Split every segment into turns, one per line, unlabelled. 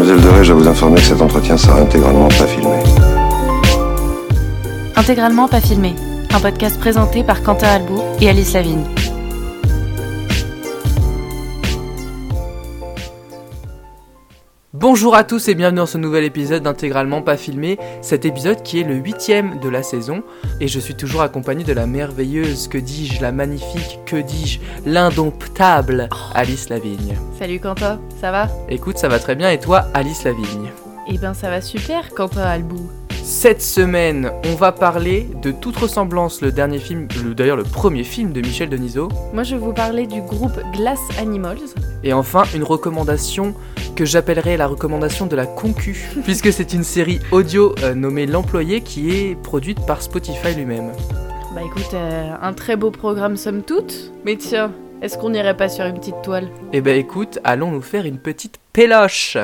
Mademoiselle Doré, je vous informer que cet entretien sera intégralement pas filmé.
Intégralement pas filmé, un podcast présenté par Quentin Albou et Alice Lavigne.
Bonjour à tous et bienvenue dans ce nouvel épisode d'Intégralement pas filmé, cet épisode qui est le huitième de la saison et je suis toujours accompagné de la merveilleuse, que dis-je, la magnifique, que dis-je, l'indomptable Alice Lavigne.
Salut Quentin, ça va?
Écoute, ça va très bien et toi Alice Lavigne?
Eh ben ça va super Quentin Albou.
Cette semaine, on va parler de toute ressemblance, le dernier film, le- d'ailleurs le premier film de Michel Denisot,
Moi je vais vous parler du groupe Glass Animals.
et enfin une recommandation que j'appellerais la recommandation de la concu, puisque c'est une série audio euh, nommée L'Employé qui est produite par Spotify lui-même.
Bah écoute, euh, un très beau programme somme toute. Mais tiens, est-ce qu'on n'irait pas sur une petite toile?
Eh ben écoute, allons nous faire une petite péloche.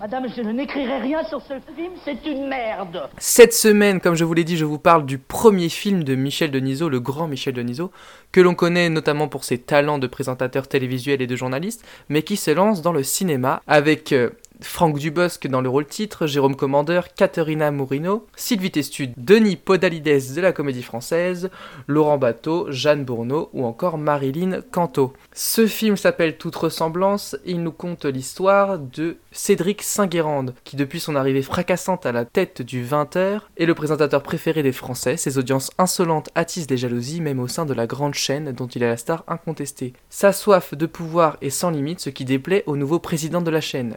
Madame, je n'écrirai rien sur ce film, c'est une merde.
Cette semaine, comme je vous l'ai dit, je vous parle du premier film de Michel Denisot, le grand Michel Denisot, que l'on connaît notamment pour ses talents de présentateur télévisuel et de journaliste, mais qui se lance dans le cinéma avec euh, Franck Dubosc dans le rôle titre, Jérôme Commandeur, Caterina Mourino, Sylvie Testude, Denis Podalides de la Comédie Française, Laurent Bateau, Jeanne Bourneau ou encore Marilyn Canto. Ce film s'appelle Toute ressemblance et il nous conte l'histoire de Cédric Saint-Guérande, qui depuis son arrivée fracassante à la tête du 20h est le présentateur préféré des Français. Ses audiences insolentes attisent les jalousies même au sein de la grande chaîne dont il est la star incontestée. Sa soif de pouvoir est sans limite, ce qui déplaît au nouveau président de la chaîne.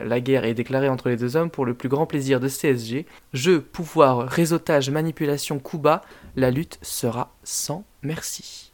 Déclarée entre les deux hommes pour le plus grand plaisir de CSG. Jeu, pouvoir, réseautage, manipulation, coup bas, la lutte sera sans merci.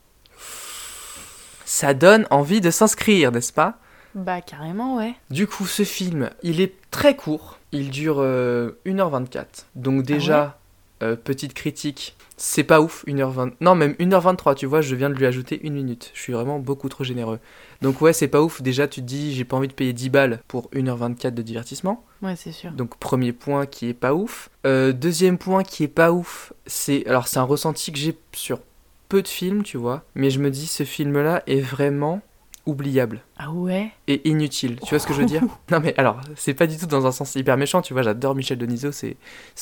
Ça donne envie de s'inscrire, n'est-ce pas?
Bah carrément ouais.
du coup, ce film, il est très court. Il dure euh, 1h24. Donc déjà, euh, petite critique, c'est pas ouf, 1h20. Non, même 1h23, tu vois, je viens de lui ajouter une minute. Je suis vraiment beaucoup trop généreux. Donc ouais, c'est pas ouf. Déjà, tu te dis, j'ai pas envie de payer 10 balles pour 1h24 de divertissement.
Ouais c'est sûr.
Donc premier point qui est pas ouf. Euh, deuxième point qui est pas ouf, c'est alors c'est un ressenti que j'ai sur peu de films, tu vois, mais je me dis ce film-là est vraiment oubliable
Ah ouais?
Et inutile. Tu vois ce que je veux dire? Non mais alors, c'est pas du tout dans un sens hyper méchant, tu vois, j'adore Michel Denisot, c'est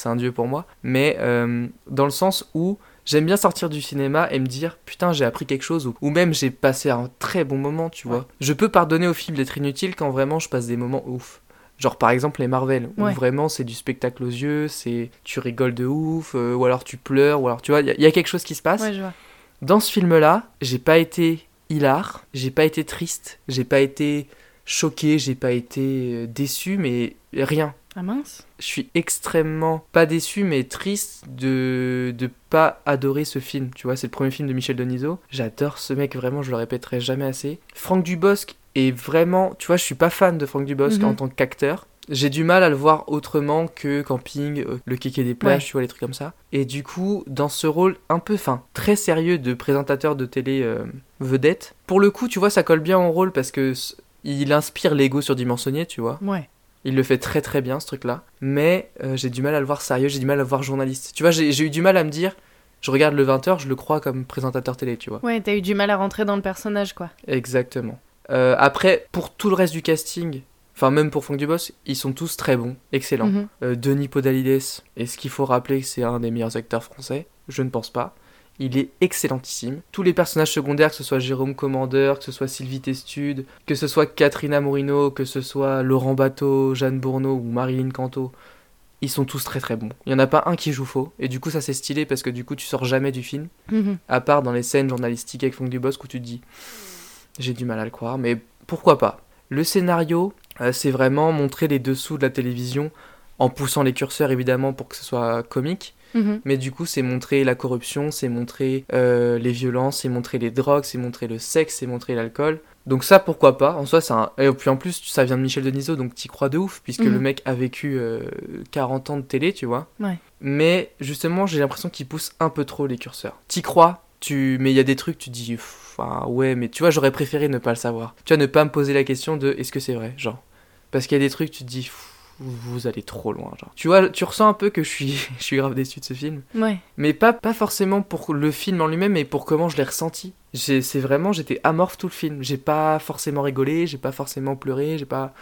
un dieu pour moi, mais euh, dans le sens où j'aime bien sortir du cinéma et me dire putain, j'ai appris quelque chose ou, ou même j'ai passé un très bon moment, tu vois. Je peux pardonner au film d'être inutile quand vraiment je passe des moments ouf. Genre par exemple les Marvel, où vraiment c'est du spectacle aux yeux, c'est tu rigoles de ouf, euh, ou alors tu pleures, ou alors tu vois, il y, a- il y a quelque chose qui se passe.
Ouais je vois.
Dans ce film-là, j'ai pas été hilar, j'ai pas été triste, j'ai pas été choqué, j'ai pas été euh, déçu, mais rien.
Ah mince
Je suis extrêmement pas déçu, mais triste de de pas adorer ce film. Tu vois, c'est le premier film de Michel Denisot. J'adore ce mec, vraiment, je le répéterai jamais assez. Franck Dubosc est vraiment, tu vois, je suis pas fan de Franck Dubosc
Mhm.
en tant qu'acteur. J'ai du mal à le voir autrement que Camping, euh, Le Kéké des plages,
Ouais.
tu vois, les trucs comme ça. Et du coup, dans ce rôle un peu, fin, très sérieux de présentateur de télé euh, vedette, pour le coup, tu vois, ça colle bien au rôle parce que il inspire l'ego surdimensionné, tu vois.
Ouais.
Il le fait très très bien ce truc-là. Mais euh, j'ai du mal à le voir sérieux, j'ai du mal à le voir journaliste. Tu vois, j'ai j'ai eu du mal à me dire, je regarde le 20h, je le crois comme présentateur télé, tu vois.
Ouais t'as eu du mal à rentrer dans le personnage quoi.
Exactement. Euh, après, pour tout le reste du casting, enfin même pour Franck Dubosc, ils sont tous très bons, excellents.
Mhm.
Euh, Denis Podalides, est-ce qu'il faut rappeler que c'est un des meilleurs acteurs français Je ne pense pas. Il est excellentissime. Tous les personnages secondaires, que ce soit Jérôme Commandeur, que ce soit Sylvie Testude, que ce soit Katrina Morino, que ce soit Laurent Bateau, Jeanne Bourneau ou Marilyn Canto, ils sont tous très très bons. Il n'y en a pas un qui joue faux, et du coup ça c'est stylé parce que du coup tu sors jamais du film,
Mhm.
à part dans les scènes journalistiques avec Franck Dubosc où tu te dis j'ai du mal à le croire, mais pourquoi pas. Le scénario, euh, c'est vraiment montrer les dessous de la télévision en poussant les curseurs évidemment pour que ce soit comique,
Mhm.
mais du coup c'est montrer la corruption, c'est montrer euh, les violences, c'est montrer les drogues, c'est montrer le sexe, c'est montrer l'alcool. Donc ça pourquoi pas, en soi c'est un... Et puis en plus ça vient de Michel Denisot donc t'y crois de ouf puisque le mec a vécu euh, 40 ans de télé tu vois.
Ouais.
Mais justement j'ai l'impression qu'il pousse un peu trop les curseurs. T'y crois, tu... mais il y a des trucs tu dis enfin ouais mais tu vois j'aurais préféré ne pas le savoir. Tu vois ne pas me poser la question de est-ce que c'est vrai? Genre. Parce qu'il y a des trucs tu te dis vous allez trop loin genre. Tu vois tu ressens un peu que je suis je suis grave déçu de ce film.
Ouais.
Mais pas, pas forcément pour le film en lui-même, mais pour comment je l'ai ressenti. J'ai- C'est vraiment, j'étais amorphe tout le film. J'ai pas forcément rigolé, j'ai pas forcément pleuré, j'ai pas.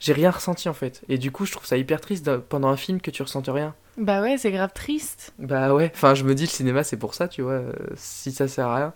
j'ai rien ressenti en fait. Et du coup, je trouve ça hyper triste pendant un film que tu ressentes rien.
Bah ouais, c'est grave triste.
Bah ouais, enfin, je me dis, le cinéma, c'est pour ça, tu vois, euh, si ça sert à rien.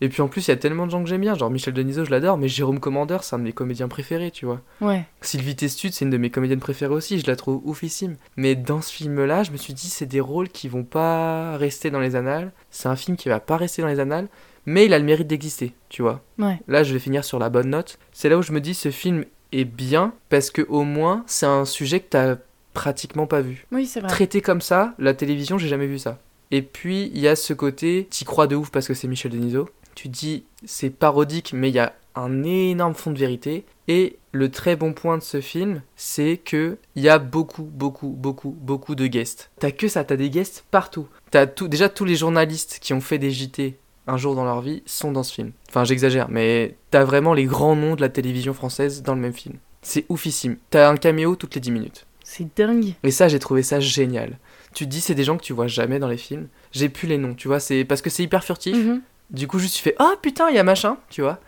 Et puis en plus, il y a tellement de gens que j'aime bien, genre Michel Denisot, je l'adore, mais Jérôme Commandeur, c'est un de mes comédiens préférés, tu vois.
Ouais.
Sylvie Testude, c'est une de mes comédiennes préférées aussi, je la trouve oufissime. Mais dans ce film-là, je me suis dit, c'est des rôles qui vont pas rester dans les annales. C'est un film qui va pas rester dans les annales, mais il a le mérite d'exister, tu vois.
Ouais.
Là, je vais finir sur la bonne note. C'est là où je me dis, ce film est bien, parce que au moins, c'est un sujet que t'as pratiquement pas vu.
Oui, c'est vrai.
Traité comme ça, la télévision, j'ai jamais vu ça. Et puis, il y a ce côté, t'y crois de ouf parce que c'est Michel Denisot. Tu dis, c'est parodique, mais il y a un énorme fond de vérité. Et le très bon point de ce film, c'est que il y a beaucoup, beaucoup, beaucoup, beaucoup de guests. T'as que ça, t'as des guests partout. T'as tout, déjà tous les journalistes qui ont fait des JT un jour dans leur vie sont dans ce film. Enfin, j'exagère, mais t'as vraiment les grands noms de la télévision française dans le même film. C'est oufissime. T'as un caméo toutes les 10 minutes.
C'est dingue.
Et ça, j'ai trouvé ça génial. Tu te dis, c'est des gens que tu vois jamais dans les films. J'ai plus les noms, tu vois, c'est parce que c'est hyper furtif.
Mhm.
Du coup, juste tu fais, oh putain, il y a machin, tu vois.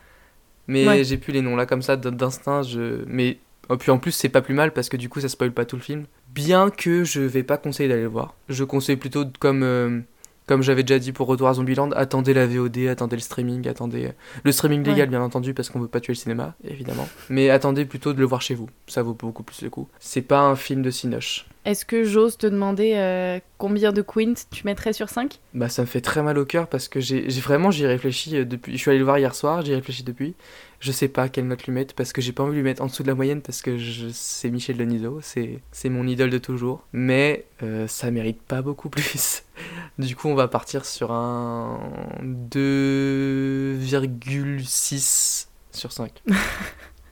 Mais
Ouais.
j'ai plus les noms là, comme ça, d'instinct, je. Mais. oh, puis en plus, c'est pas plus mal parce que du coup, ça spoil pas tout le film. Bien que je vais pas conseiller d'aller le voir. Je conseille plutôt, comme. euh, Comme j'avais déjà dit pour Retour à Zombieland, attendez la VOD, attendez le streaming, attendez euh, le streaming légal
Ouais.
bien entendu parce qu'on veut pas tuer le cinéma évidemment. Mais attendez plutôt de le voir chez vous, ça vaut beaucoup plus le coup. C'est pas un film de cinoche.
Est-ce que j'ose te demander euh, combien de quints tu mettrais sur 5
Bah ça me fait très mal au cœur parce que j'ai vraiment j'y réfléchi euh, depuis. Je suis allé le voir hier soir, j'y réfléchi depuis. Je sais pas quelle note lui mettre parce que j'ai pas envie de lui mettre en dessous de la moyenne parce que je- c'est Michel Denisot, c'est c'est mon idole de toujours. Mais euh, ça mérite pas beaucoup plus. Du coup on va partir sur un 2,6 sur 5.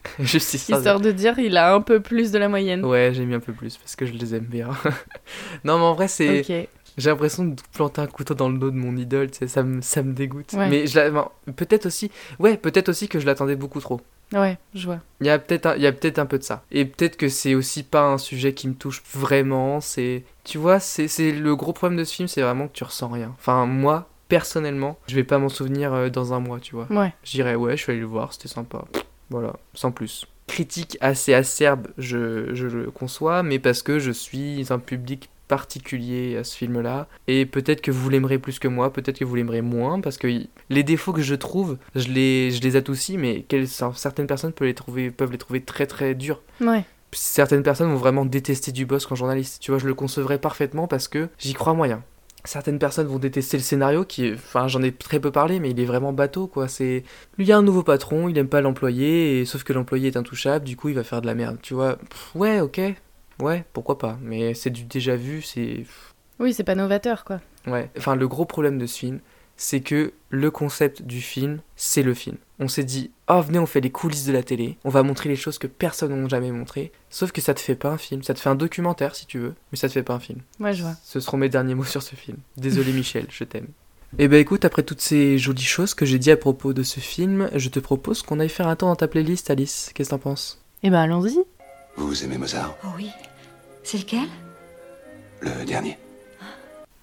Juste histoire de-
Histoire de dire, il a un peu plus de la moyenne.
Ouais, j'ai mis un peu plus parce que je les aime bien. non mais en vrai c'est...
Ok.
J'ai l'impression de planter un couteau dans le dos de mon idole, tu sais, ça me, ça me dégoûte.
Ouais.
Mais je peut-être aussi, ouais, peut-être aussi que je l'attendais beaucoup trop.
Ouais, je vois.
Il y a peut-être un, il y a peut-être un peu de ça. Et peut-être que c'est aussi pas un sujet qui me touche vraiment. C'est, tu vois, c'est, c'est le gros problème de ce film, c'est vraiment que tu ressens rien. Enfin, moi, personnellement, je vais pas m'en souvenir euh, dans un mois, tu vois.
Ouais.
Je dirais, ouais, je suis allé le voir, c'était sympa. Voilà, sans plus. Critique assez acerbe, je, je le conçois, mais parce que je suis un public particulier à ce film-là. Et peut-être que vous l'aimerez plus que moi, peut-être que vous l'aimerez moins, parce que les défauts que je trouve, je les, je les adoucis, mais quelles- certaines personnes peuvent les, trouver, peuvent les trouver très très durs.
Ouais.
Certaines personnes vont vraiment détester Dubosc en journaliste. Tu vois, je le concevrais parfaitement parce que j'y crois moyen. Certaines personnes vont détester le scénario qui est... Enfin, j'en ai très peu parlé, mais il est vraiment bateau, quoi. C'est... Lui, il y a un nouveau patron, il aime pas l'employé, et... sauf que l'employé est intouchable, du coup, il va faire de la merde. Tu vois, Pff, ouais, ok. Ouais, pourquoi pas. Mais c'est du déjà vu, c'est...
Oui, c'est pas novateur, quoi.
Ouais. Enfin, le gros problème de ce film, c'est que le concept du film, c'est le film. On s'est dit, oh venez, on fait les coulisses de la télé, on va montrer les choses que personne n'a jamais montrées. Sauf que ça te fait pas un film, ça te fait un documentaire si tu veux, mais ça te fait pas un film.
Ouais, je vois.
Ce seront mes derniers mots sur ce film. Désolé Michel, je t'aime. Eh ben écoute, après toutes ces jolies choses que j'ai dit à propos de ce film, je te propose qu'on aille faire un tour dans ta playlist, Alice. Qu'est-ce que t'en penses?
Eh ben, allons-y.
Vous aimez Mozart?
Oh oui. C'est lequel?
Le dernier.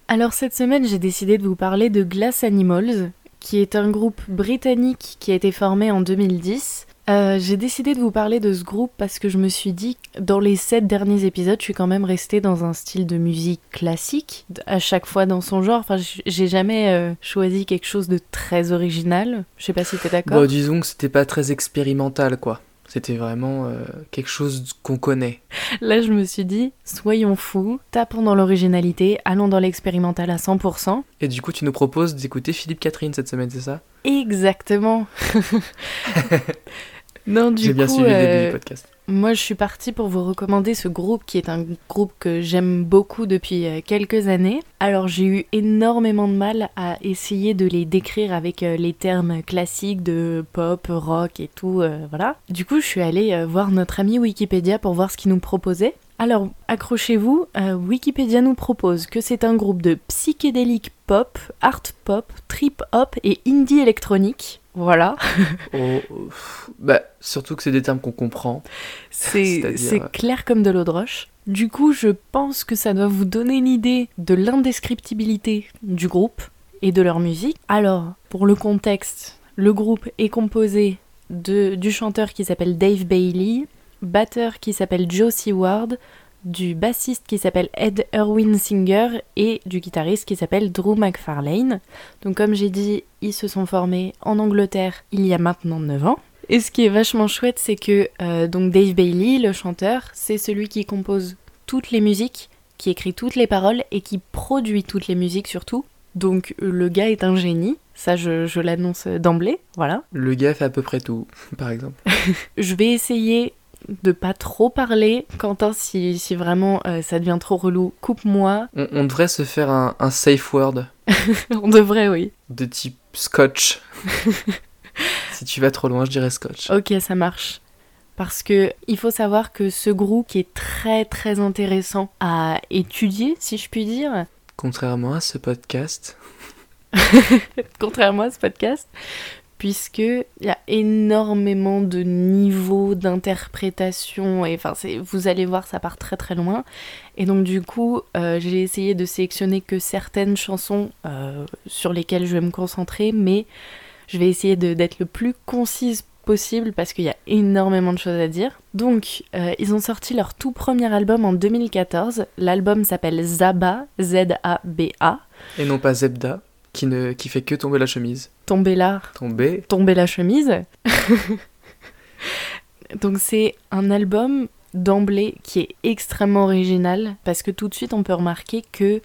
Alors cette semaine, j'ai décidé de vous parler de Glass Animals, qui est un groupe britannique qui a été formé en 2010. Euh, j'ai décidé de vous parler de ce groupe parce que je me suis dit, dans les sept derniers épisodes, je suis quand même restée dans un style de musique classique, à chaque fois dans son genre. Enfin, j'ai jamais euh, choisi quelque chose de très original. Je sais pas si t'es d'accord.
Bon, disons que c'était pas très expérimental, quoi. C'était vraiment euh, quelque chose qu'on connaît.
Là, je me suis dit, soyons fous, tapons dans l'originalité, allons dans l'expérimental à 100%.
Et du coup, tu nous proposes d'écouter Philippe Catherine cette semaine, c'est ça?
Exactement. non, du
J'ai bien suivi le début
euh,
du podcast.
moi, je suis partie pour vous recommander ce groupe qui est un groupe que j'aime beaucoup depuis euh, quelques années. Alors, j'ai eu énormément de mal à essayer de les décrire avec euh, les termes classiques de pop, rock et tout, euh, voilà. Du coup, je suis allée euh, voir notre ami Wikipédia pour voir ce qu'il nous proposait. Alors, accrochez-vous, euh, Wikipédia nous propose que c'est un groupe de psychédélique pop, art pop, trip hop et indie électronique. Voilà.
Oh, bah, surtout que c'est des termes qu'on comprend.
C'est c'est clair comme de l'eau de roche. Du coup, je pense que ça doit vous donner une idée de l'indescriptibilité du groupe et de leur musique. Alors, pour le contexte, le groupe est composé de, du chanteur qui s'appelle Dave Bailey, batteur qui s'appelle Joe Seward, du bassiste qui s'appelle Ed Erwin Singer et du guitariste qui s'appelle Drew McFarlane. Donc comme j'ai dit, ils se sont formés en Angleterre il y a maintenant 9 ans. Et ce qui est vachement chouette, c'est que euh, donc Dave Bailey, le chanteur, c'est celui qui compose toutes les musiques, qui écrit toutes les paroles et qui produit toutes les musiques surtout. Donc le gars est un génie, ça je, je l'annonce d'emblée, voilà.
Le gars fait à peu près tout, par exemple.
Je vais essayer de pas trop parler. Quentin, si, si vraiment euh, ça devient trop relou, coupe-moi.
On, on devrait se faire un, un safe word
On devrait, oui.
de type scotch. si tu vas trop loin, je dirais scotch.
Ok, ça marche. Parce que il faut savoir que ce groupe qui est très très intéressant à étudier, si je puis dire,
Contrairement à ce podcast,
contrairement à ce podcast, puisque il y a énormément de niveaux d'interprétation et vous allez voir ça part très très loin et donc du coup euh, j'ai essayé de sélectionner que certaines chansons euh, sur lesquelles je vais me concentrer mais je vais essayer d'être le plus concise possible parce qu'il y a énormément de choses à dire. Donc, euh, ils ont sorti leur tout premier album en 2014. L'album s'appelle Zaba, Z-A-B-A.
et non pas Zebda, qui, ne, qui fait que tomber la chemise.
Tombez là,
Tomber.
tomber la chemise. Donc c'est un album d'emblée qui est extrêmement original parce que tout de suite on peut remarquer que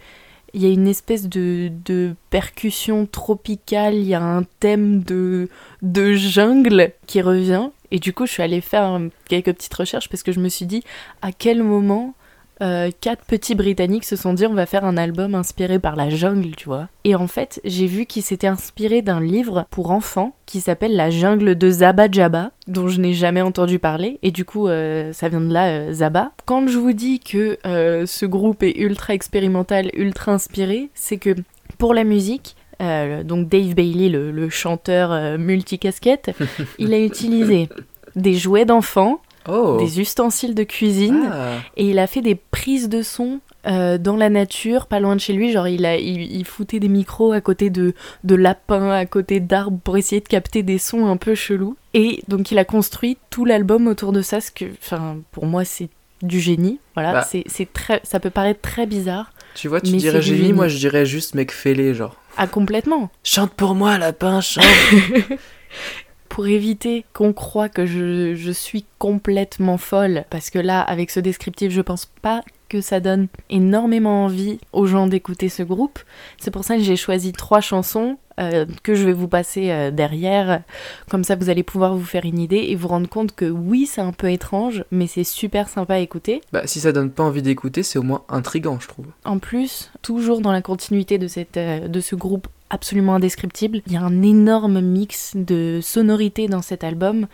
il y a une espèce de, de percussion tropicale, il y a un thème de, de jungle qui revient. Et du coup, je suis allée faire quelques petites recherches parce que je me suis dit à quel moment euh, quatre petits Britanniques se sont dit on va faire un album inspiré par la jungle, tu vois. Et en fait, j'ai vu qu'il s'était inspiré d'un livre pour enfants qui s'appelle La jungle de Zaba Jabba, dont je n'ai jamais entendu parler. Et du coup, euh, ça vient de là, euh, Zaba. Quand je vous dis que ce groupe est ultra expérimental, ultra inspiré, c'est que pour la musique, donc Dave Bailey, le, le chanteur multicasquette, il a utilisé des jouets d'enfants,
Oh
des ustensiles de cuisine,
Ah.
et il a fait des prises de son euh, dans la nature, pas loin de chez lui. Genre, il, a, il, il foutait des micros à côté de, de lapins, à côté d'arbres pour essayer de capter des sons un peu chelous. Et donc, il a construit tout l'album autour de ça, ce que, enfin, pour moi, c'est du génie. Voilà,
Bah.
c'est c'est très, ça peut paraître très bizarre.
Tu vois, tu
Mais
dirais génie,
génie.
moi je dirais juste mec fêlé, genre.
Ah, complètement.
Chante pour moi, lapin, chante
pour éviter qu'on croie que je, je suis complètement folle, parce que là, avec ce descriptif, je pense pas que ça donne énormément envie aux gens d'écouter ce groupe. C'est pour ça que j'ai choisi trois chansons euh, que je vais vous passer euh, derrière. Comme ça, vous allez pouvoir vous faire une idée et vous rendre compte que oui, c'est un peu étrange, mais c'est super sympa à écouter.
Bah, si ça donne pas envie d'écouter, c'est au moins intrigant, je trouve.
En plus, toujours dans la continuité de, cette, euh, de ce groupe absolument indescriptible, il y a un énorme mix de sonorités dans cet album.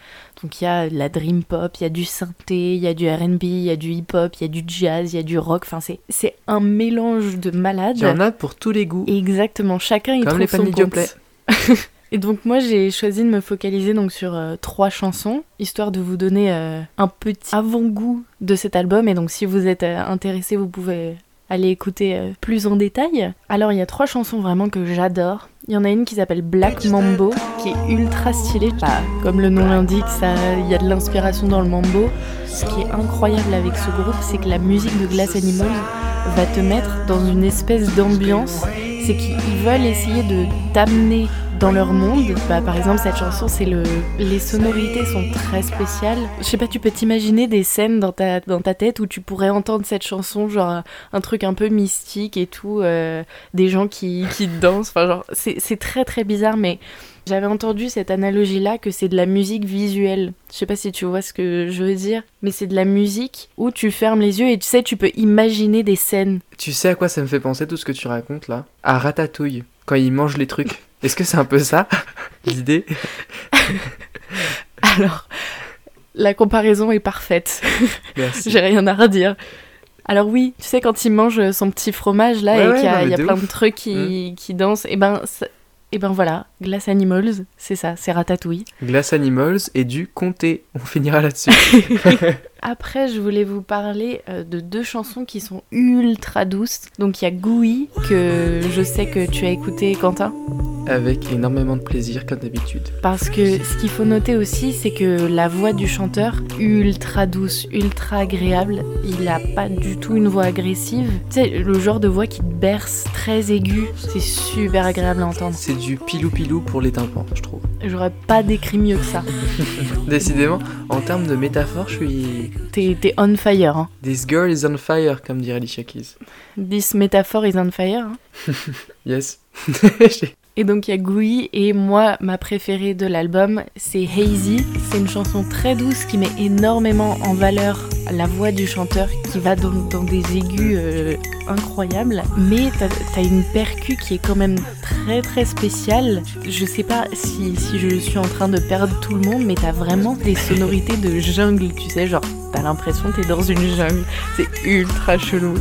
Donc il y a de la dream pop, il y a du synthé, il y a du R&B, il y a du hip-hop, il y a du jazz, il y a du rock. Enfin, c'est, c'est un mélange de malades.
Il y en a pour tous les goûts.
Exactement, chacun y
Comme
trouve
les
son compte. Et donc moi j'ai choisi de me focaliser donc sur euh, trois chansons, histoire de vous donner euh, un petit avant-goût de cet album. Et donc si vous êtes euh, intéressé, vous pouvez aller écouter euh, plus en détail. Alors il y a trois chansons vraiment que j'adore. Il y en a une qui s'appelle Black Mambo, qui est ultra stylée. Comme le nom l'indique, il y a de l'inspiration dans le mambo. Ce qui est incroyable avec ce groupe, c'est que la musique de Glass Animals va te mettre dans une espèce d'ambiance. C'est qu'ils veulent essayer de t'amener dans leur monde. Bah, par exemple, cette chanson, c'est le. Les sonorités sont très spéciales. Je sais pas, tu peux t'imaginer des scènes dans ta, dans ta tête où tu pourrais entendre cette chanson, genre un truc un peu mystique et tout, euh, des gens qui, qui dansent. Enfin, genre, c'est très très bizarre, mais j'avais entendu cette analogie-là que c'est de la musique visuelle. Je sais pas si tu vois ce que je veux dire, mais c'est de la musique où tu fermes les yeux et tu sais, tu peux imaginer des scènes.
Tu sais à quoi ça me fait penser tout ce que tu racontes là? À Ratatouille, quand il mange les trucs. Est-ce que c'est un peu ça l'idée?
Alors, la comparaison est parfaite.
Merci.
J'ai rien à redire. Alors oui, tu sais quand il mange son petit fromage là
Ouais,
et
ouais,
qu'il y a,
non,
y plein
ouf.
De trucs qui, qui dansent, et ben ça- et ben voilà, Glass Animals, c'est ça, c'est Ratatouille.
Glass Animals et du comté. On finira là-dessus.
Après, je voulais vous parler euh, de deux chansons qui sont ultra douces. Donc il y a Gouy, que je sais que tu as écouté, Quentin.
Avec énormément de plaisir, comme d'habitude.
Parce que ce qu'il faut noter aussi, c'est que la voix du chanteur, ultra douce, ultra agréable, il a pas du tout une voix agressive. Tu sais, le genre de voix qui te berce, très aiguë, c'est super agréable à entendre.
C'est du pilou-pilou pour les tympans, je trouve.
J'aurais pas décrit mieux que ça.
Décidément, en termes de métaphore, je suis.
T'es on fire, hein.
This girl is on fire, comme dirait Alicia Keys.
This metaphor is on fire. hein.
Yes.
Et donc il y a Gouy et moi ma préférée de l'album c'est Hazy. C'est une chanson très douce qui met énormément en valeur la voix du chanteur qui va dans, dans des aigus euh, incroyables. Mais t'as as une percu qui est quand même très très spéciale. Je sais pas si, si je suis en train de perdre tout le monde mais t'as vraiment des sonorités de jungle tu sais genre t'as l'impression que t'es dans une jungle. C'est ultra chelou.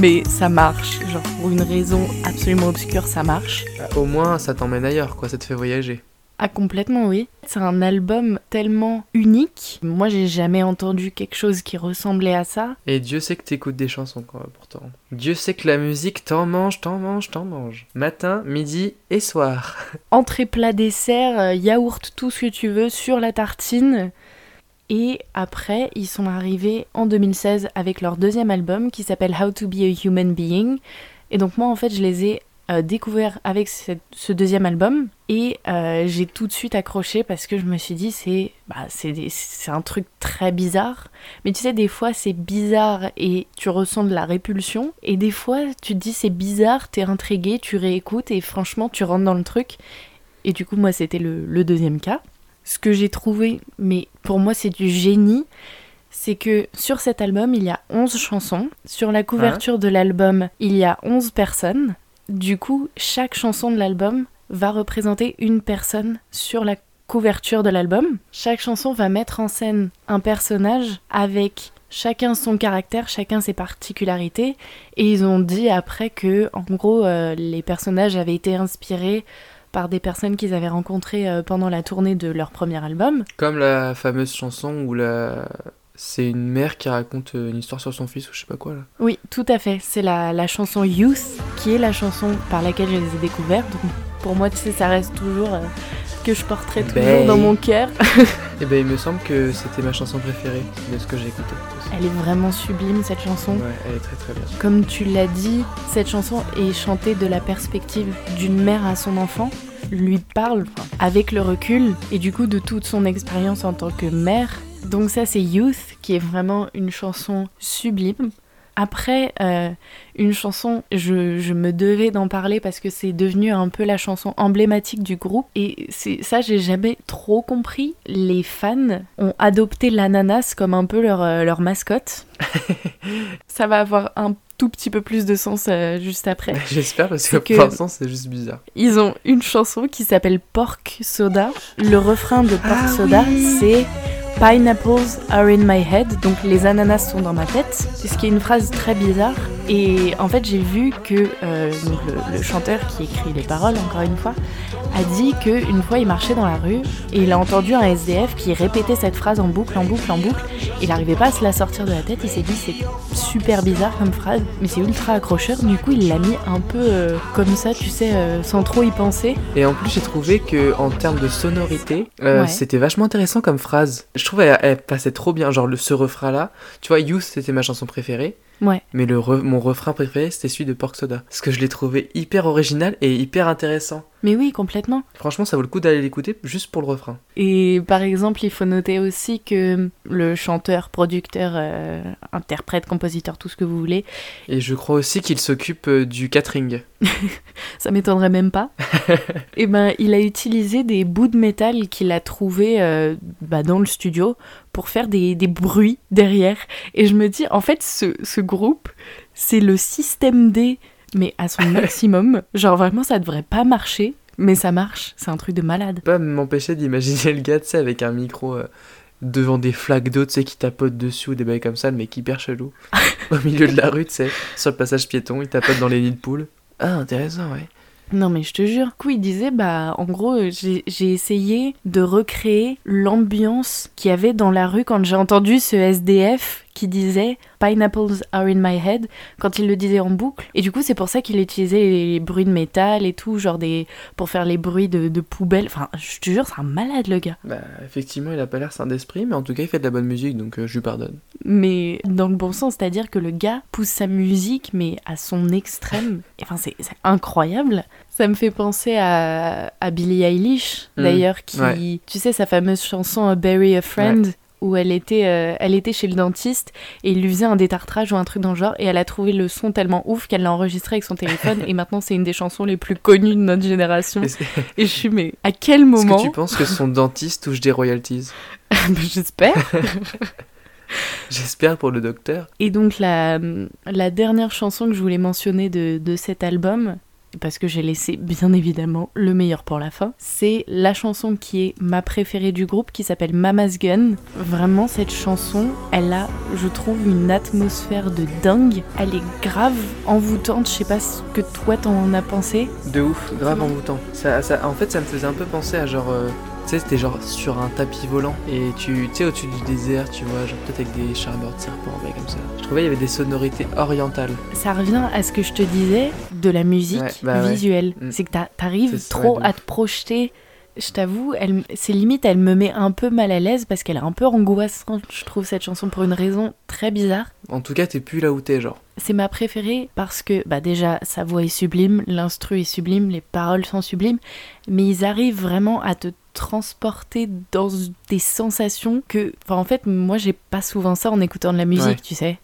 Mais ça marche, genre pour une raison absolument obscure, ça marche.
Au moins, ça t'emmène ailleurs, quoi, ça te fait voyager.
Ah complètement oui. C'est un album tellement unique. Moi j'ai jamais entendu quelque chose qui ressemblait à ça.
Et Dieu sait que t'écoutes des chansons, quoi, pourtant. Dieu sait que la musique t'en mange, t'en mange, t'en mange. Matin, midi et soir.
Entrée plat dessert, euh, yaourt, tout ce que tu veux sur la tartine. Et après, ils sont arrivés en 2016 avec leur deuxième album qui s'appelle How to Be a Human Being. Et donc moi en fait je les ai euh, découverts avec ce deuxième album et euh, j'ai tout de suite accroché parce que je me suis dit c'est bah, un truc très bizarre. Mais tu sais des fois c'est bizarre et tu ressens de la répulsion et des fois tu te dis c'est bizarre, t'es intrigué, tu réécoutes et franchement tu rentres dans le truc. Et du coup moi c'était le deuxième cas. Ce que j'ai trouvé, mais pour moi c'est du génie, c'est que sur cet album, il y a 11 chansons. Sur la couverture de l'album, il y a 11 personnes. Du coup, chaque chanson de l'album va représenter une personne sur la couverture de l'album. Chaque chanson va mettre en scène un personnage avec chacun son caractère, chacun ses particularités. Et ils ont dit après que, en gros, euh, les personnages avaient été inspirés par des personnes qu'ils avaient rencontrées euh, pendant la tournée de leur premier album.
Comme la fameuse chanson où la... c'est une mère qui raconte euh, une histoire sur son fils ou je sais pas quoi là.
Oui, tout à fait. C'est la, la chanson Youth qui est la chanson par laquelle je les ai découvertes. Donc pour moi, tu sais, ça reste toujours euh, que je porterai toujours
Ben.
dans mon cœur.
Et ben il me semble que c'était ma chanson préférée de ce que j'ai écouté.
Elle est vraiment sublime cette chanson.
Ouais, elle est très très bien.
Comme tu l'as dit, cette chanson est chantée de la perspective d'une mère à son enfant, lui parle avec le recul et du coup de toute son expérience en tant que mère. Donc ça c'est Youth qui est vraiment une chanson sublime. Après, euh, une chanson, je, je me devais d'en parler parce que c'est devenu un peu la chanson emblématique du groupe. Et ça, j'ai jamais trop compris. Les fans ont adopté l'ananas comme un peu leur, euh, leur mascotte. ça va avoir un tout petit peu plus de sens euh, juste après.
J'espère parce que,
que-
pour l'instant c'est juste bizarre.
Ils ont une chanson qui s'appelle Pork Soda. Le refrain de Pork
Ah
Soda,
oui.
c'est Pineapples are in my head, donc les ananas sont dans ma tête. C'est ce qui est une phrase très bizarre. Et en fait, j'ai vu que euh, le, le chanteur qui écrit les paroles, encore une fois, a dit qu'une fois il marchait dans la rue et il a entendu un SDF qui répétait cette phrase en boucle, en boucle, en boucle. Il n'arrivait pas à se la sortir de la tête. Il s'est dit c'est super bizarre comme phrase, mais c'est ultra accrocheur. Du coup, il l'a mis un peu euh, comme ça, tu sais, euh, sans trop y penser.
Et en plus j'ai trouvé que en termes de sonorité, euh,
Ouais.
c'était vachement intéressant comme phrase. Je trouvais elle, elle passait trop bien, genre le, ce refrain là. Tu vois, Youth c'était ma chanson préférée.
Ouais.
Mais le re- mon refrain préféré, c'était celui de Pork Soda. Parce que je l'ai trouvé hyper original et hyper intéressant.
Mais oui, complètement.
Franchement, ça vaut le coup d'aller l'écouter juste pour le refrain.
Et par exemple, il faut noter aussi que le chanteur, producteur, euh, interprète, compositeur, tout ce que vous voulez,
Et je crois aussi qu'il s'occupe euh, du catering.
ça m'étonnerait même pas. Et ben, il a utilisé des bouts de métal qu'il a trouvés euh, bah, dans le studio pour faire des, des bruits derrière. Et je me dis, en fait, ce, ce groupe, c'est le système D, mais à son maximum. Genre vraiment, ça devrait pas marcher, mais ça marche. C'est un truc de malade.
Pas m'empêcher d'imaginer le gars, tu sais, avec un micro euh, devant des flaques d'eau, tu sais, qui tapote dessus ou des bails comme ça, le mec hyper chelou. Au milieu de la rue, tu sais, sur le passage piéton, il tapote dans les nids de poules. Ah, intéressant, ouais.
Non mais je te jure. Du coup, il disait, bah en gros, j'ai j'ai essayé de recréer l'ambiance qu'il y avait dans la rue quand j'ai entendu ce SDF qui disait Pineapples are in my head quand il le disait en boucle. Et du coup, c'est pour ça qu'il utilisait les bruits de métal et tout, genre des pour faire les bruits de, de poubelle. Enfin, je te jure, c'est un malade le gars.
Bah, effectivement, il a pas l'air sain d'esprit, mais en tout cas, il fait de la bonne musique, donc euh, je lui pardonne.
Mais dans le bon sens, c'est-à-dire que le gars pousse sa musique, mais à son extrême. Et Enfin, c'est incroyable. Ça me fait penser à, à Billie Eilish,
Mm,
d'ailleurs, qui,
ouais.
tu sais, sa fameuse chanson euh, Bury a Friend, où elle était, euh, elle était chez le dentiste et il lui faisait un détartrage ou un truc dans le genre, et elle a trouvé le son tellement ouf qu'elle l'a enregistré avec son téléphone, et maintenant c'est une des chansons les plus connues de notre génération.
Est-ce
Et je suis, mais à quel
est-ce
moment
que tu penses que son dentiste touche des royalties
J'espère.
J'espère pour le docteur.
Et donc la, la dernière chanson que je voulais mentionner de, de cet album, parce que j'ai laissé bien évidemment le meilleur pour la fin, c'est la chanson qui est ma préférée du groupe qui s'appelle Mama's Gun. Vraiment cette chanson, elle a, je trouve, une atmosphère de dingue. Elle est grave envoûtante, je sais pas ce que toi t'en as pensé.
De ouf, grave envoûtant. Ça, ça, en fait, ça me faisait un peu penser à genre. euh, tu sais, c'était genre sur un tapis volant et tu sais, au-dessus du désert, tu vois, genre peut-être avec des charbeurs de serpents, ouais, comme ça. Je trouvais il y avait des sonorités orientales.
Ça revient à ce que je te disais de la musique
Ouais, bah
visuelle.
Mm.
C'est que t'a- t'arrives trop à te projeter. Je t'avoue, elle, c'est limite, elle me met un peu mal à l'aise parce qu'elle est un peu angoissante, je trouve, cette chanson, pour une raison très bizarre.
En tout cas, t'es plus là où t'es, genre.
C'est ma préférée parce que, bah déjà, sa voix est sublime, l'instru est sublime, les paroles sont sublimes, mais ils arrivent vraiment à te transporter dans des sensations que, enfin, en fait, moi, j'ai pas souvent ça en écoutant de la musique,
Ouais.
tu sais.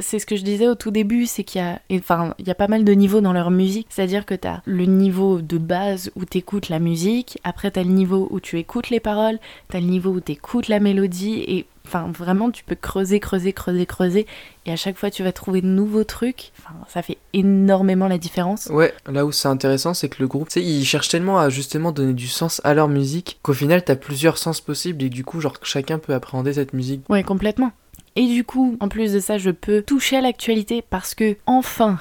C'est ce que je disais au tout début, c'est qu'il y a, enfin, il y a pas mal de niveaux dans leur musique. C'est-à-dire que t'as le niveau de base où t'écoutes la musique, après t'as le niveau où tu écoutes les paroles, t'as le niveau où t'écoutes la mélodie, et enfin, vraiment, tu peux creuser, creuser, creuser, creuser, et à chaque fois tu vas trouver de nouveaux trucs. Enfin, ça fait énormément la différence.
Ouais, là où c'est intéressant, c'est que le groupe, tu sais, ils cherchent tellement à justement donner du sens à leur musique qu'au final, t'as plusieurs sens possibles et du coup, genre, chacun peut appréhender cette musique.
Ouais, complètement. Et du coup, en plus de ça, je peux toucher à l'actualité parce que, enfin,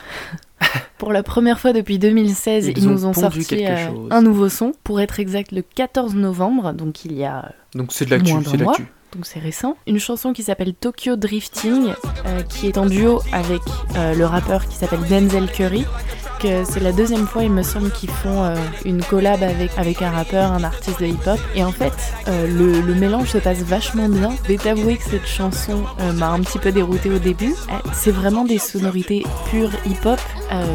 pour la première fois depuis 2016,
Ils
ils,
ont
nous ont sorti euh, un nouveau son. Pour être exact, le 14 novembre, donc il y a
Donc c'est de l'actu, c'est de l'actu.
Donc c'est récent, une chanson qui s'appelle Tokyo Drifting, euh, qui est en duo avec euh, le rappeur qui s'appelle Denzel Curry. Que c'est la deuxième fois, il me semble, qu'ils font euh, une collab avec, un rappeur, un artiste de hip-hop. Et en fait, le, mélange se passe vachement bien. Je vais que cette chanson m'a un petit peu déroutée au début. C'est vraiment des sonorités pures hip-hop,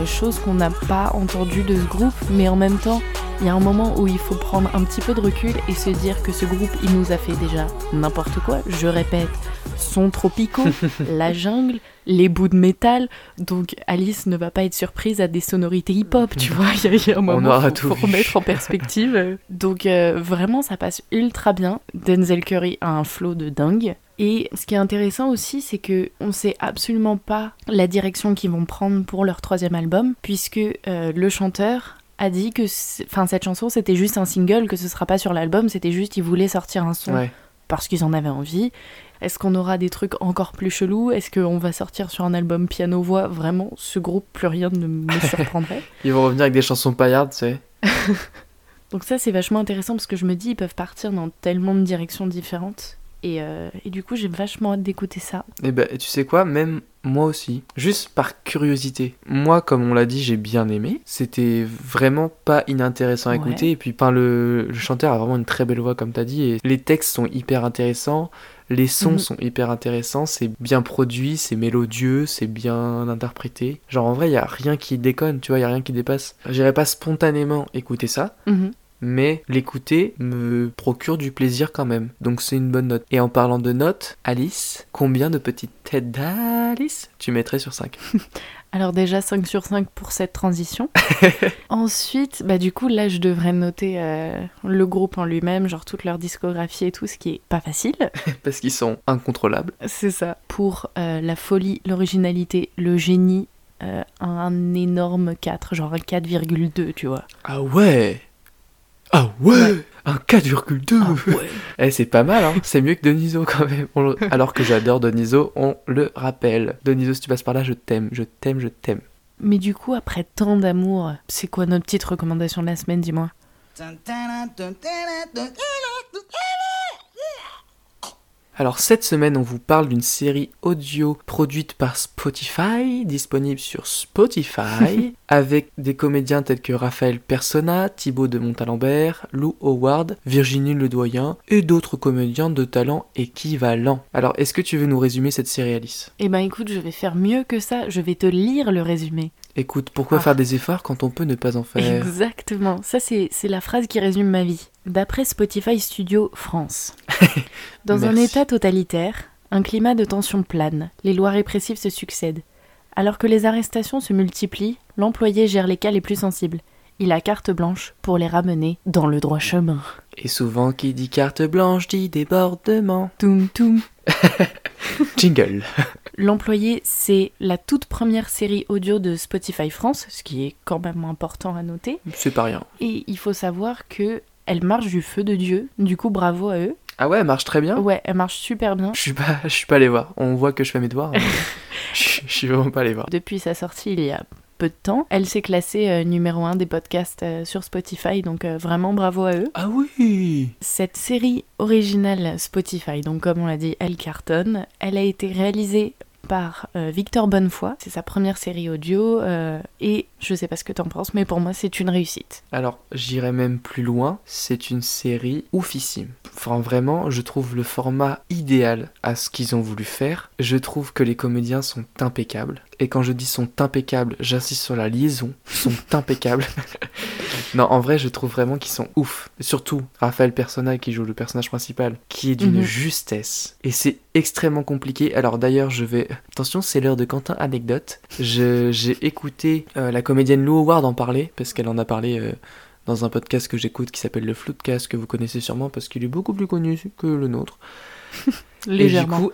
chose qu'on n'a pas entendue de ce groupe, mais en même temps, il y a un moment où il faut prendre un petit peu de recul et se dire que ce groupe, il nous a fait déjà n'importe quoi. Je répète, sons tropicaux, la jungle, les bouts de métal. Donc Alice ne va pas être surprise à des sonorités hip-hop, tu vois. Il y y, a un moment faut,
tout
remettre en perspective. Donc euh, vraiment, ça passe ultra bien. Denzel Curry a un flow de dingue. Et ce qui est intéressant aussi, c'est que on sait absolument pas la direction qu'ils vont prendre pour leur troisième album, puisque euh, le chanteur a dit que enfin cette chanson c'était juste un single, que ce sera pas sur l'album, c'était juste ils voulaient sortir un son
Ouais.
parce qu'ils en avaient envie. Est-ce qu'on aura des trucs encore plus chelous? Est-ce qu'on va sortir sur un album piano-voix Vraiment, ce groupe, plus rien ne me surprendrait.
Ils vont revenir avec des chansons paillardes, tu sais.
Donc ça, c'est vachement intéressant parce que je me dis, ils peuvent partir dans tellement de directions différentes. Et, euh, et du coup, j'ai vachement hâte d'écouter ça.
Et ben, tu sais quoi, même moi aussi, juste par curiosité. Moi, comme on l'a dit, j'ai bien aimé. C'était vraiment pas inintéressant à
Ouais.
écouter. Et puis, le, le chanteur a vraiment une très belle voix, comme t'as dit. Et les textes sont hyper intéressants. Les sons
Mhm.
sont hyper intéressants. C'est bien produit, c'est mélodieux, c'est bien interprété. Genre, en vrai, il y a rien qui déconne, tu vois, il y a rien qui dépasse. J'irais pas spontanément écouter ça.
Mhm.
Mais l'écouter me procure du plaisir quand même. Donc c'est une bonne note. Et en parlant de notes, Alice, combien de petites têtes d'Alice tu mettrais sur 5
Alors déjà 5 sur 5 pour cette transition. Ensuite, bah du coup là je devrais noter euh, le groupe en lui-même, genre toute leur discographie et tout, ce qui est pas facile.
Parce qu'ils sont incontrôlables.
C'est ça. Pour euh, la folie, l'originalité, le génie, euh, un énorme 4, genre un 4,2 tu vois.
Ah ouais Ah ouais,
Ouais.
Un 4,2
ouais.
Eh c'est pas mal hein, c'est mieux que Deniso quand même. On Alors que j'adore Deniso, on le rappelle. Deniso si tu passes par là, je t'aime, je t'aime, je t'aime.
Mais du coup, après tant d'amour, c'est quoi notre petite recommandation de la semaine, dis-moi?
Alors cette semaine, on vous parle d'une série audio produite par Spotify, disponible sur Spotify, avec des comédiens tels que Raphaël Persona, Thibaut de Montalembert, Lou Howard, Virginie Ledoyen et d'autres comédiens de talent équivalent. Alors, est-ce que tu veux nous résumer cette série, Alice?
Eh ben écoute, je vais faire mieux que ça, je vais te lire le résumé.
Écoute, pourquoi
Ah.
faire des efforts quand on peut ne pas en faire?
Exactement, ça c'est c'est la phrase qui résume ma vie. D'après Spotify Studio France. Dans un état totalitaire, un climat de tension plane, les lois répressives se succèdent. Alors que les arrestations se multiplient, l'employé gère les cas les plus sensibles. Il a carte blanche pour les ramener dans le droit chemin.
Et souvent, qui dit carte blanche dit débordement.
Toum toum.
Jingle.
L'employé, c'est la toute première série audio de Spotify France, ce qui est quand même important à noter.
C'est pas rien.
Et il faut savoir que elle marche du feu de Dieu. Du coup, bravo à eux.
Ah ouais, elle marche très bien.
Ouais, elle marche super bien.
Je suis pas, je suis pas allé voir. On voit que je fais mes devoirs. hein. je, je suis vraiment pas allé voir.
Depuis sa sortie il y a peu de temps, elle s'est classée euh, numéro 1 des podcasts euh, sur Spotify, donc euh, vraiment bravo à eux.
Ah oui.
Cette série originale Spotify, donc comme on l'a dit, elle cartonne. Elle a été réalisée par Victor Bonnefoy. C'est sa première série audio euh, et je sais pas ce que t'en penses, mais pour moi c'est une réussite.
Alors, j'irai même plus loin. C'est une série oufissime. Enfin, vraiment, je trouve le format idéal à ce qu'ils ont voulu faire. Je trouve que les comédiens sont impeccables. Et quand je dis sont impeccables, j'insiste sur la liaison. Sont impeccables. non, en vrai, je trouve vraiment qu'ils sont ouf. Surtout Raphaël Persona qui joue le personnage principal, qui est d'une
Mhm.
justesse. Et c'est extrêmement compliqué. Alors d'ailleurs, je vais... Attention, c'est l'heure de Quentin Anecdote. J'ai écouté euh, la comédienne Lou Howard en parler, parce qu'elle en a parlé euh, dans un podcast que j'écoute qui s'appelle Le Floodcast, que vous connaissez sûrement parce qu'il est beaucoup plus connu que le nôtre.
Légèrement.
Et du, coup,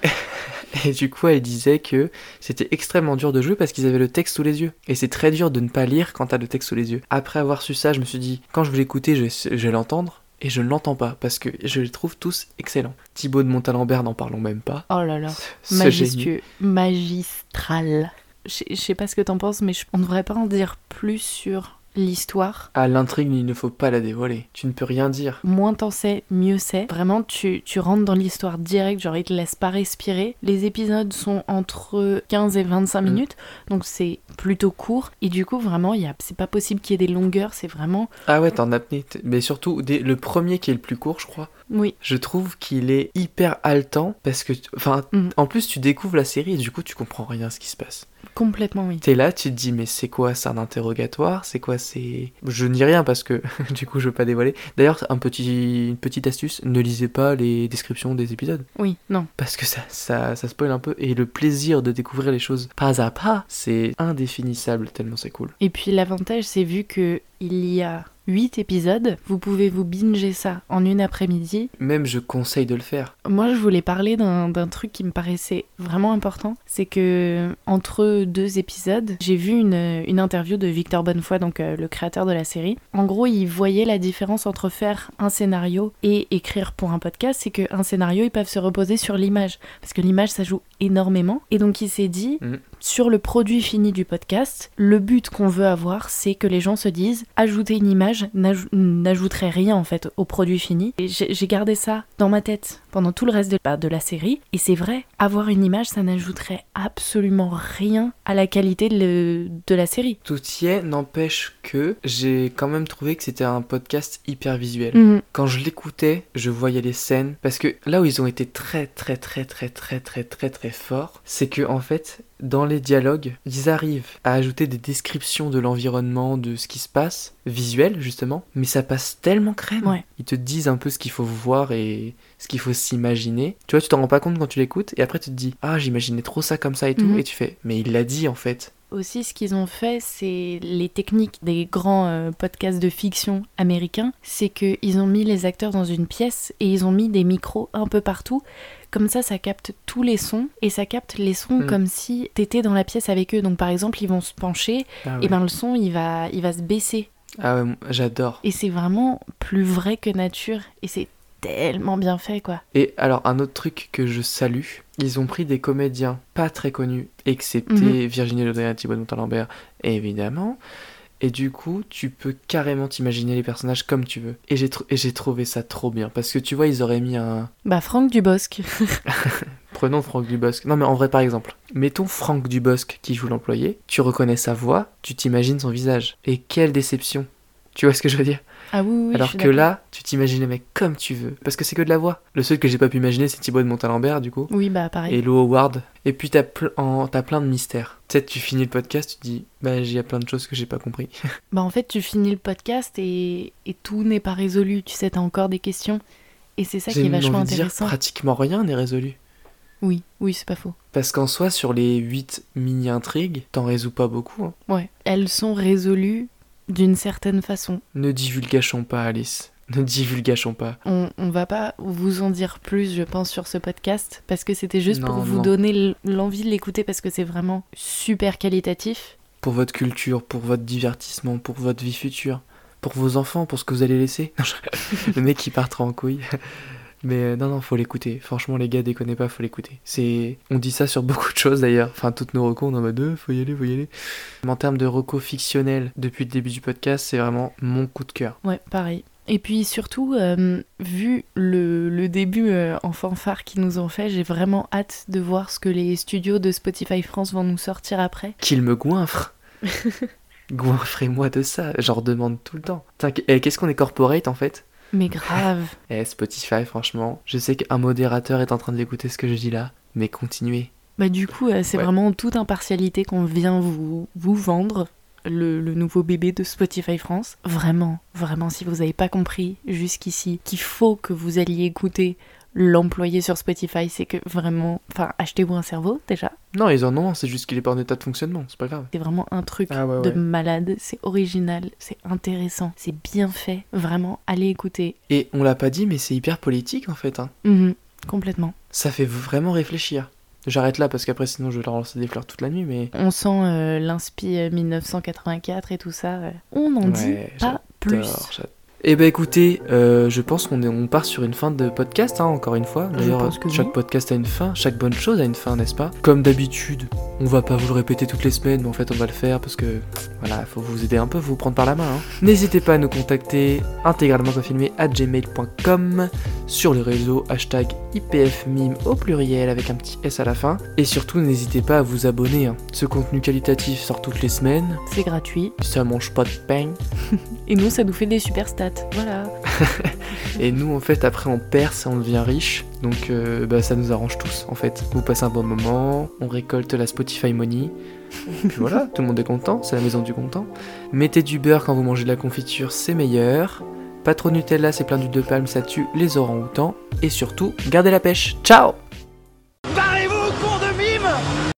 et du coup, elle disait que c'était extrêmement dur de jouer parce qu'ils avaient le texte sous les yeux. Et c'est très dur de ne pas lire quand t'as le texte sous les yeux. Après avoir su ça, je me suis dit, quand je vais l'écouter, je, vais- l'entendre. Et je ne l'entends pas parce que je les trouve tous excellents. Thibaut de Montalembert, n'en parlons même pas.
Oh là là. Majestueux, magistral. Je sais pas ce que t'en penses, mais je- on devrait pas en dire plus sur l'histoire.
À l'intrigue, il ne faut pas la dévoiler. Tu ne peux rien dire.
Moins t'en sais, mieux c'est. Vraiment, tu, tu rentres dans l'histoire direct, genre ils te laissent pas respirer. Les épisodes sont entre 15 et 25
Mm.
minutes, donc c'est plutôt court. Et du coup, vraiment, y a- c'est pas possible qu'il y ait des longueurs, c'est vraiment...
Ah ouais, t'en apnée. Mais surtout, le premier qui est le plus court, je crois.
Oui,
Je trouve qu'il est hyper haletant parce que, enfin,
Mm.
en plus, tu découvres la série et du coup, tu comprends rien à ce qui se passe.
complètement oui.
T'es là, tu te dis, mais c'est quoi C'est un interrogatoire? C'est quoi C'est. Je n'y rien parce que du coup, je veux pas dévoiler. D'ailleurs, un petit, une petite astuce ne lisez pas les descriptions des épisodes
Oui, non.
parce que ça, ça, ça spoil un peu et le plaisir de découvrir les choses pas à pas, c'est indéfinissable tellement c'est cool.
Et puis l'avantage, c'est vu que il y a 8 épisodes, vous pouvez vous binger ça en une après-midi.
Même je conseille de le faire.
Moi, je voulais parler d'un truc qui me paraissait vraiment important. C'est que entre deux épisodes, j'ai vu une, une interview de Victor Bonnefoy, donc euh, le créateur de la série. En gros, il voyait la différence entre faire un scénario et écrire pour un podcast. C'est qu'un scénario, ils peuvent se reposer sur l'image. Parce que l'image, ça joue énormément. Et donc, il s'est dit,
Mhm.
Sur le produit fini du podcast, le but qu'on veut avoir, c'est que les gens se disent, ajouter une image n'aj- n'ajouterait rien en fait au produit fini. Et j'ai gardé ça dans ma tête pendant tout le reste de, bah, de la série. Et c'est vrai, avoir une image, ça n'ajouterait absolument rien à la qualité de, le- de la série.
Tout y est, n'empêche que j'ai quand même trouvé que c'était un podcast hyper visuel.
Mhm.
Quand je l'écoutais, je voyais les scènes. Parce que là où ils ont été très très très très très très très très forts, c'est que en fait, dans les dialogues, ils arrivent à ajouter des descriptions de l'environnement, de ce qui se passe, visuel justement, mais ça passe tellement crème.
Ouais.
Ils te disent un peu ce qu'il faut voir et ce qu'il faut s'imaginer. Tu vois, tu t'en rends pas compte quand tu l'écoutes, et après tu te dis, ah, j'imaginais trop ça comme ça et tout,
Mhm.
et tu fais, mais il l'a dit en fait.
Aussi, ce qu'ils ont fait, c'est les techniques des grands euh, podcasts de fiction américains. C'est qu'ils ont mis les acteurs dans une pièce et ils ont mis des micros un peu partout. Comme ça, ça capte tous les sons et ça capte les sons
Mm.
comme si t'étais dans la pièce avec eux. Donc, par exemple, ils vont se pencher
Ah
et ben le son, il va, il va se baisser.
Ah ouais, j'adore.
Et c'est vraiment plus vrai que nature et c'est tellement bien fait, quoi.
Et alors, un autre truc que je salue, ils ont pris des comédiens pas très connus, excepté
Mhm.
Virginie et Thibaut de Montalembert, évidemment. Et du coup, tu peux carrément t'imaginer les personnages comme tu veux. Et j'ai tr- et j'ai trouvé ça trop bien. Parce que tu vois, ils auraient mis un.
Bah, Franck Dubosc.
Prenons Franck Dubosc. Non, mais en vrai, par exemple, mettons Franck Dubosc qui joue l'employé. Tu reconnais sa voix, tu t'imagines son visage. Et quelle déception. Tu vois ce que je veux dire?
Ah oui, oui, je
Alors que là, tu t'imagines les mecs comme tu veux. Parce que c'est que de la voix. Le seul que j'ai pas pu imaginer, c'est Thibaut de Montalembert, du coup.
Oui, bah, pareil.
Et Lo Howard. Et puis t'as ple- en- t'as plein de mystères. Peut-être tu finis le podcast, tu te dis, bah il y a plein de choses que j'ai pas compris.
Bah, en fait, tu finis le podcast et, et tout n'est pas résolu. Tu sais, t'as encore des questions. Et c'est ça qui est vachement
envie de dire,
intéressant.
pratiquement rien n'est résolu.
Oui, oui, c'est pas faux.
Parce qu'en soi, sur les 8 mini-intrigues, t'en résous pas beaucoup. hein.
Ouais. Elles sont résolues d'une certaine façon.
Ne divulgachons pas, Alice. Ne divulgachons pas.
On, on va pas vous en dire plus, je pense, sur ce podcast, parce que c'était juste pour vous
non.
donner l'envie de l'écouter, parce que c'est vraiment super qualitatif.
Pour votre culture, pour votre divertissement, pour votre vie future, pour vos enfants, pour ce que vous allez laisser. Le mec qui partira en couille. Mais euh, non, non, faut l'écouter. Franchement, les gars, déconnez pas, faut l'écouter. C'est, on dit ça sur beaucoup de choses d'ailleurs. Enfin, toutes nos recos, on en mode, euh, faut y aller, faut y aller. Mais en termes de recos fictionnels, depuis le début du podcast, c'est vraiment mon coup de cœur.
Ouais, pareil. Et puis surtout, euh, vu le, le début euh, en fanfare qu'ils nous ont fait, j'ai vraiment hâte de voir ce que les studios de Spotify France vont nous sortir après.
Qu'il me goinfre. Goinfrez-moi de ça. J'en redemande tout le temps. Qu- eh, qu'est-ce qu'on est corporate en fait?
Mais grave.
Eh, Spotify, franchement, je sais qu'un modérateur est en train de l'écouter ce que je dis là, mais continuez.
Bah du coup, euh, c'est
Ouais.
vraiment en toute impartialité qu'on vient vous, vous vendre le, le nouveau bébé de Spotify France. Vraiment, vraiment, si vous n'avez pas compris jusqu'ici qu'il faut que vous alliez écouter l'employé sur Spotify, c'est que vraiment... Enfin, achetez-vous un cerveau déjà.
Non, ils en ont, c'est juste qu'il est pas en état de fonctionnement, c'est pas grave.
C'est vraiment un truc
Ah ouais,
de
ouais.
malade, c'est original, c'est intéressant, c'est bien fait. Vraiment, allez écouter.
Et on l'a pas dit, mais c'est hyper politique en fait. hein.
Mhm, complètement.
Ça fait vraiment réfléchir. J'arrête là parce qu'après sinon je vais leur lancer des fleurs toute la nuit, mais.
On sent euh, l'inspi euh, 1984 et tout ça. euh. On n'en dit pas plus.
Eh ben écoutez, euh, je pense qu'on on part sur une fin de podcast, hein, encore une fois. D'ailleurs, chaque
oui.
podcast a une fin, chaque bonne chose a une fin, n'est-ce pas? Comme d'habitude, on va pas vous le répéter toutes les semaines, mais en fait on va le faire parce que voilà, faut vous aider un peu, faut vous prendre par la main. hein. N'hésitez pas à nous contacter intégralement confirmé à gmail.com sur les réseaux hashtag IPFMIM au pluriel avec un petit S à la fin. Et surtout, n'hésitez pas à vous abonner. hein. Ce contenu qualitatif sort toutes les semaines,
C'est gratuit.
ça mange pas de pain.
Et nous, ça nous fait des super
Et nous, en fait, après, on perce et on devient riche. Donc, euh, bah, ça nous arrange tous, en fait. Vous passez un bon moment, on récolte la Spotify Money. Puis voilà, tout le monde est content, c'est la maison du content. Mettez du beurre quand vous mangez de la confiture, c'est meilleur. Pas trop Nutella, c'est plein d'huile de palme, ça tue les orang-outans. Et surtout, gardez la pêche. Ciao